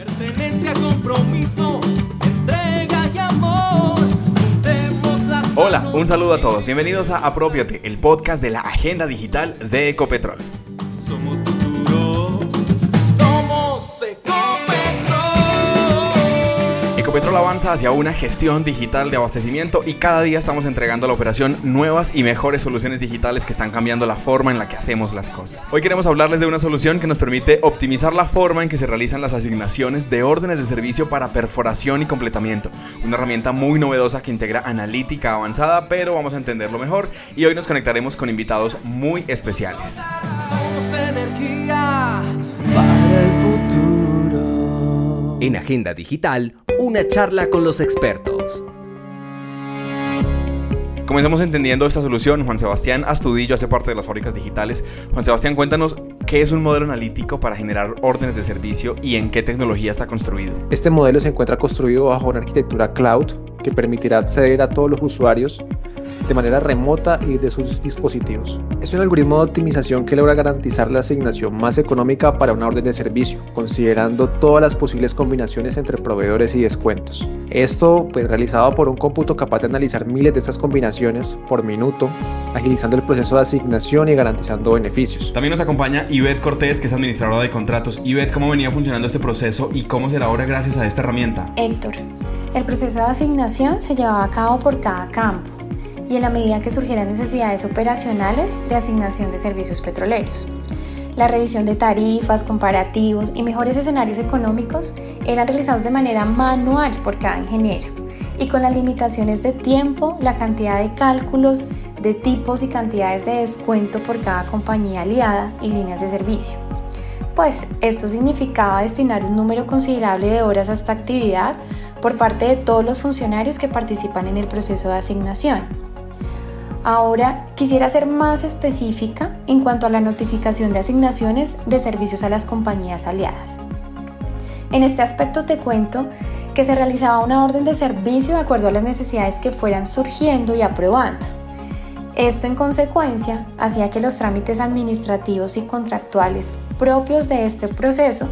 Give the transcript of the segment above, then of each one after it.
Pertenencia, compromiso, entrega y amor. Hola, un saludo a todos. Bienvenidos a Apropiate, el podcast de la agenda digital de Ecopetrol. Somos Ecopetrol avanza hacia una gestión digital de abastecimiento y cada día estamos entregando a la operación nuevas y mejores soluciones digitales que están cambiando la forma en la que hacemos las cosas. Hoy queremos hablarles de una solución que nos permite optimizar la forma en que se realizan las asignaciones de órdenes de servicio para perforación y completamiento. Una herramienta muy novedosa que integra analítica avanzada, pero vamos a entenderlo mejor y hoy nos conectaremos con invitados muy especiales. Somos energía para el futuro. En Agenda Digital, una charla con los expertos. Comencemos entendiendo esta solución. Juan Sebastián Astudillo hace parte de las fábricas digitales. Juan Sebastián, cuéntanos qué es un modelo analítico para generar órdenes de servicio y en qué tecnología está construido. Este modelo se encuentra construido bajo una arquitectura cloud que permitirá acceder a todos los usuarios de manera remota y de sus dispositivos. Es un algoritmo de optimización que logra garantizar la asignación más económica para una orden de servicio, considerando todas las posibles combinaciones entre proveedores y descuentos. Esto pues realizado por un cómputo capaz de analizar miles de estas combinaciones por minuto, agilizando el proceso de asignación y garantizando beneficios. También nos acompaña Ivette Cortés, que es administradora de contratos. Ivette, ¿cómo venía funcionando este proceso y cómo será ahora gracias a esta herramienta? Héctor, el proceso de asignación se llevaba a cabo por cada campo y en la medida que surgieran necesidades operacionales de asignación de servicios petroleros. La revisión de tarifas, comparativos y mejores escenarios económicos eran realizados de manera manual por cada ingeniero y con las limitaciones de tiempo, la cantidad de cálculos, de tipos y cantidades de descuento por cada compañía aliada y líneas de servicio. Pues esto significaba destinar un número considerable de horas a esta actividad por parte de todos los funcionarios que participan en el proceso de asignación. Ahora quisiera ser más específica en cuanto a la notificación de asignaciones de servicios a las compañías aliadas. En este aspecto te cuento que se realizaba una orden de servicio de acuerdo a las necesidades que fueran surgiendo y aprobando. Esto en consecuencia hacía que los trámites administrativos y contractuales propios de este proceso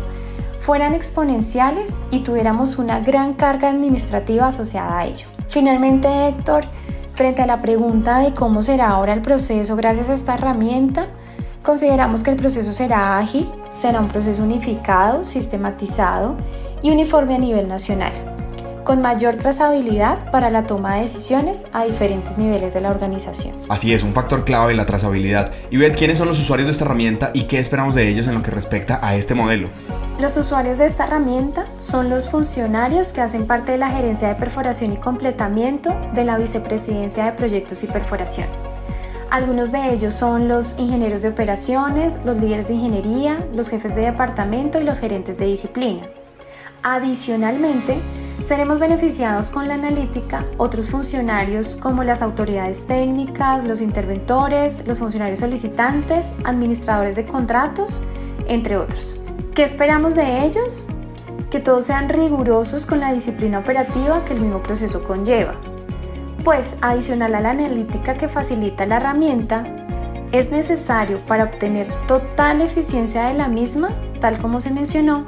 fueran exponenciales y tuviéramos una gran carga administrativa asociada a ello. Finalmente, Héctor, Frente a la pregunta de cómo será ahora el proceso gracias a esta herramienta, consideramos que el proceso será ágil, será un proceso unificado, sistematizado y uniforme a nivel nacional, con mayor trazabilidad para la toma de decisiones a diferentes niveles de la organización. Así es, un factor clave la trazabilidad. Y ved quiénes son los usuarios de esta herramienta y qué esperamos de ellos en lo que respecta a este modelo. Los usuarios de esta herramienta son los funcionarios que hacen parte de la gerencia de perforación y completamiento de la vicepresidencia de proyectos y perforación. Algunos de ellos son los ingenieros de operaciones, los líderes de ingeniería, los jefes de departamento y los gerentes de disciplina. Adicionalmente, seremos beneficiados con la analítica otros funcionarios como las autoridades técnicas, los interventores, los funcionarios solicitantes, administradores de contratos, entre otros. ¿Qué esperamos de ellos? Que todos sean rigurosos con la disciplina operativa que el mismo proceso conlleva. Pues, adicional a la analítica que facilita la herramienta, es necesario para obtener total eficiencia de la misma, tal como se mencionó,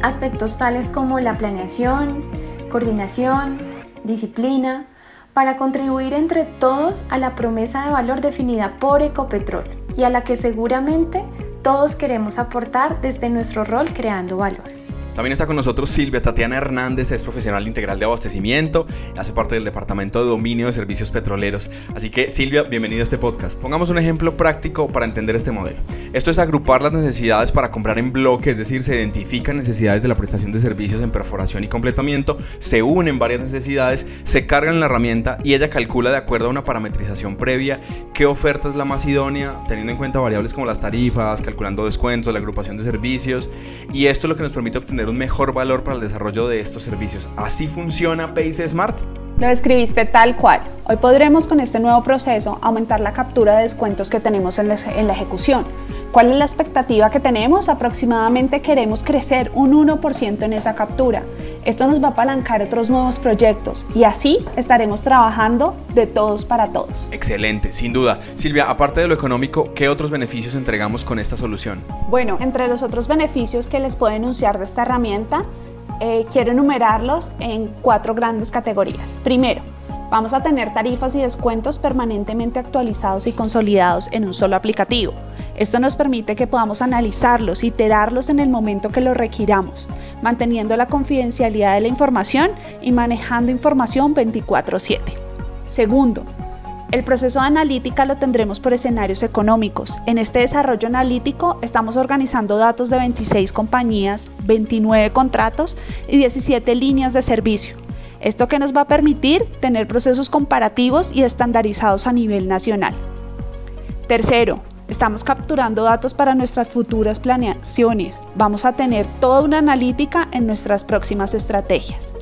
aspectos tales como la planeación, coordinación, disciplina, para contribuir entre todos a la promesa de valor definida por Ecopetrol y a la que seguramente todos queremos aportar desde nuestro rol creando valor. También está con nosotros Silvia Tatiana Hernández, es profesional integral de abastecimiento, hace parte del Departamento de Dominio de Servicios Petroleros. Así que Silvia, bienvenida a este podcast. Pongamos un ejemplo práctico para entender este modelo. Esto es agrupar las necesidades para comprar en bloque, es decir, se identifican necesidades de la prestación de servicios en perforación y completamiento, se unen varias necesidades, se cargan la herramienta y ella calcula de acuerdo a una parametrización previa qué oferta es la más idónea, teniendo en cuenta variables como las tarifas, calculando descuentos, la agrupación de servicios y esto es lo que nos permite obtener un mejor valor para el desarrollo de estos servicios. ¿Así funciona Pace Smart? Lo describiste tal cual. Hoy podremos con este nuevo proceso aumentar la captura de descuentos que tenemos en la, en la ejecución. ¿Cuál es la expectativa que tenemos? Aproximadamente queremos crecer un 1% en esa captura. Esto nos va a apalancar otros nuevos proyectos y así estaremos trabajando de todos para todos. Excelente, sin duda. Silvia, aparte de lo económico, ¿qué otros beneficios entregamos con esta solución? Bueno, entre los otros beneficios que les puedo enunciar de esta herramienta, eh, quiero enumerarlos en cuatro grandes categorías. Primero, vamos a tener tarifas y descuentos permanentemente actualizados y consolidados en un solo aplicativo. Esto nos permite que podamos analizarlos, iterarlos en el momento que los requiramos, manteniendo la confidencialidad de la información y manejando información 24/7. Segundo, el proceso de analítica lo tendremos por escenarios económicos. En este desarrollo analítico estamos organizando datos de 26 compañías, 29 contratos y 17 líneas de servicio. Esto que nos va a permitir tener procesos comparativos y estandarizados a nivel nacional. Tercero, estamos capturando datos para nuestras futuras planeaciones. Vamos a tener toda una analítica en nuestras próximas estrategias.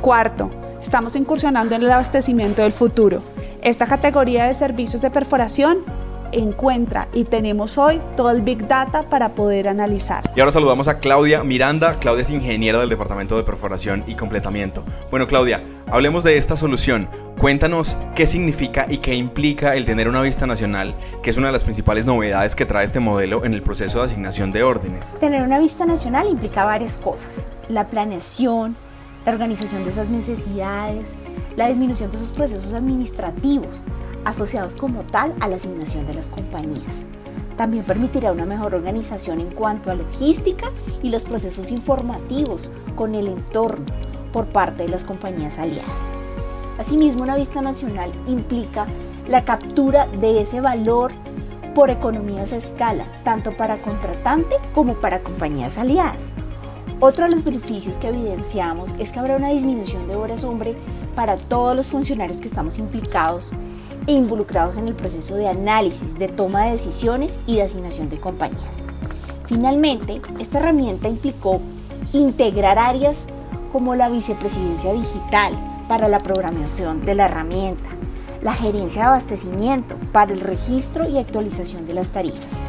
Cuarto, estamos incursionando en el abastecimiento del futuro. Esta categoría de servicios de perforación encuentra y tenemos hoy todo el Big Data para poder analizar. Y ahora saludamos a Claudia Miranda. Claudia es ingeniera del Departamento de Perforación y Completamiento. Bueno, Claudia, hablemos de esta solución. Cuéntanos qué significa y qué implica el tener una vista nacional, que es una de las principales novedades que trae este modelo en el proceso de asignación de órdenes. Tener una vista nacional implica varias cosas. La planeación, la organización de esas necesidades, la disminución de esos procesos administrativos asociados como tal a la asignación de las compañías. También permitirá una mejor organización en cuanto a logística y los procesos informativos con el entorno por parte de las compañías aliadas. Asimismo, una vista nacional implica la captura de ese valor por economías a escala, tanto para contratante como para compañías aliadas. Otro de los beneficios que evidenciamos es que habrá una disminución de horas hombre para todos los funcionarios que estamos implicados e involucrados en el proceso de análisis, de toma de decisiones y de asignación de compañías. Finalmente, esta herramienta implicó integrar áreas como la vicepresidencia digital para la programación de la herramienta, la gerencia de abastecimiento para el registro y actualización de las tarifas,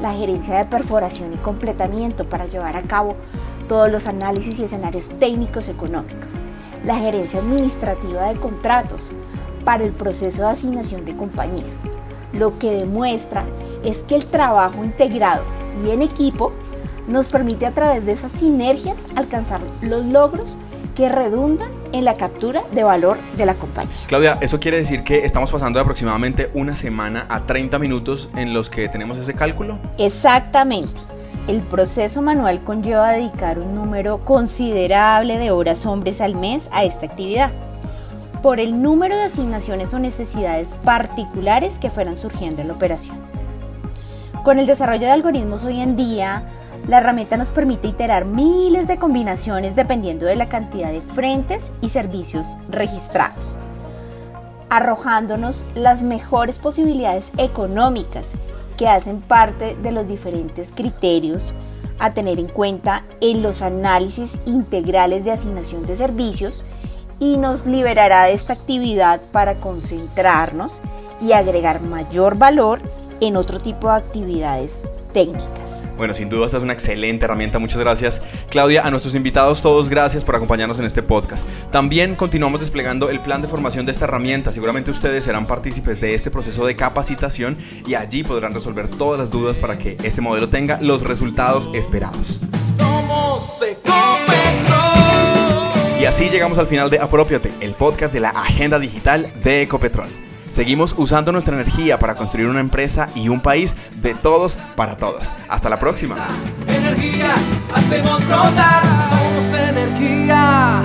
la gerencia de perforación y completamiento para llevar a cabo todos los análisis y escenarios técnicos económicos, la gerencia administrativa de contratos para el proceso de asignación de compañías. Lo que demuestra es que el trabajo integrado y en equipo nos permite a través de esas sinergias alcanzar los logros que redundan en la captura de valor de la compañía. Claudia, eso quiere decir que estamos pasando de aproximadamente una semana a 30 minutos en los que tenemos ese cálculo. Exactamente. El proceso manual conlleva dedicar un número considerable de horas hombres al mes a esta actividad, por el número de asignaciones o necesidades particulares que fueran surgiendo en la operación. Con el desarrollo de algoritmos hoy en día, la herramienta nos permite iterar miles de combinaciones dependiendo de la cantidad de frentes y servicios registrados, arrojándonos las mejores posibilidades económicas que hacen parte de los diferentes criterios a tener en cuenta en los análisis integrales de asignación de servicios y nos liberará de esta actividad para concentrarnos y agregar mayor valor en otro tipo de actividades técnicas. Bueno, sin duda esta es una excelente herramienta. Muchas gracias, Claudia. A nuestros invitados, todos gracias por acompañarnos en este podcast. También continuamos desplegando el plan de formación de esta herramienta. Seguramente ustedes serán partícipes de este proceso de capacitación y allí podrán resolver todas las dudas para que este modelo tenga los resultados esperados. Somos Ecopetrol. Y así llegamos al final de Apropiate, el podcast de la agenda digital de Ecopetrol. Seguimos usando nuestra energía para construir una empresa y un país de todos para todos. Hasta la próxima. Energía, hacemos somos energía.